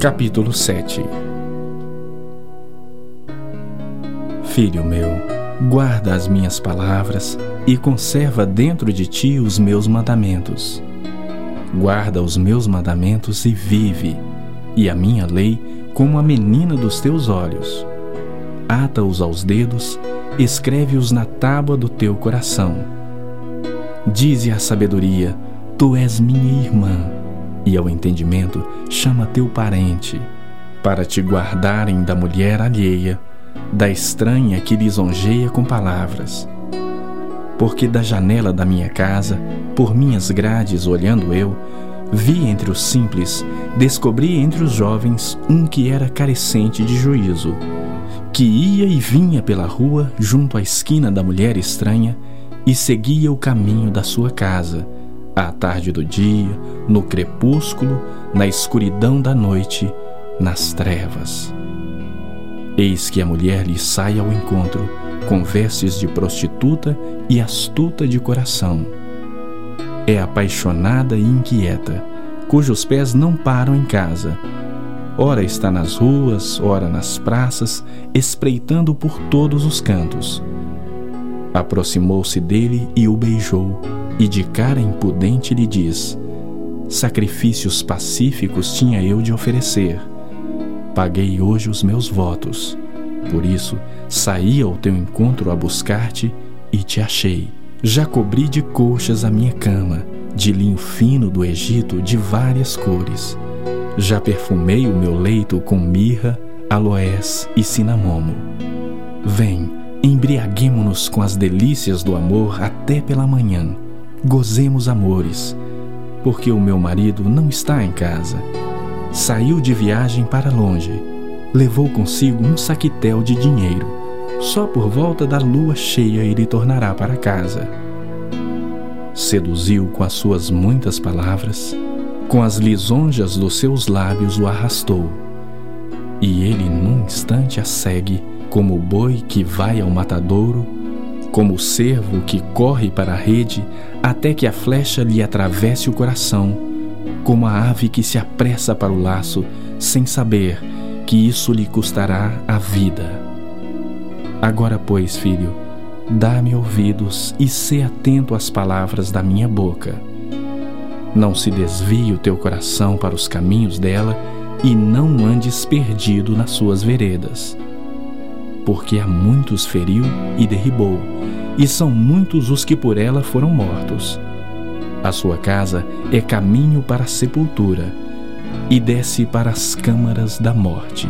Capítulo 7 Filho meu, guarda as minhas palavras e conserva dentro de ti os meus mandamentos. Guarda os meus mandamentos e vive, e a minha lei como a menina dos teus olhos. Ata-os aos dedos, escreve-os na tábua do teu coração. Dize à sabedoria: Tu és minha irmã, e ao entendimento chama teu parente, para te guardarem da mulher alheia da estranha que lisonjeia com palavras. Porque da janela da minha casa, por minhas grades olhando eu, vi entre os simples, descobri entre os jovens um que era carecente de juízo, que ia e vinha pela rua junto à esquina da mulher estranha e seguia o caminho da sua casa, à tarde do dia, no crepúsculo, na escuridão da noite, nas trevas. Eis que a mulher lhe sai ao encontro, com vestes de prostituta e astuta de coração. É apaixonada e inquieta, cujos pés não param em casa. Ora está nas ruas, ora nas praças, espreitando por todos os cantos. Aproximou-se dele e o beijou, e de cara impudente lhe diz: Sacrifícios pacíficos tinha eu de oferecer paguei hoje os meus votos. Por isso, saí ao teu encontro a buscar-te e te achei. Já cobri de coxas a minha cama, de linho fino do Egito de várias cores. Já perfumei o meu leito com mirra, aloés e cinamomo. Vem, embriaguemo-nos com as delícias do amor até pela manhã. Gozemos amores, porque o meu marido não está em casa saiu de viagem para longe. Levou consigo um saquitel de dinheiro. Só por volta da lua cheia ele tornará para casa. Seduziu com as suas muitas palavras, com as lisonjas dos seus lábios o arrastou. E ele num instante a segue, como o boi que vai ao matadouro, como o cervo que corre para a rede, até que a flecha lhe atravesse o coração como a ave que se apressa para o laço, sem saber que isso lhe custará a vida. Agora, pois, filho, dá-me ouvidos e sê atento às palavras da minha boca. Não se desvie o teu coração para os caminhos dela e não andes perdido nas suas veredas. Porque a muitos feriu e derribou, e são muitos os que por ela foram mortos. A sua casa é caminho para a sepultura e desce para as câmaras da morte.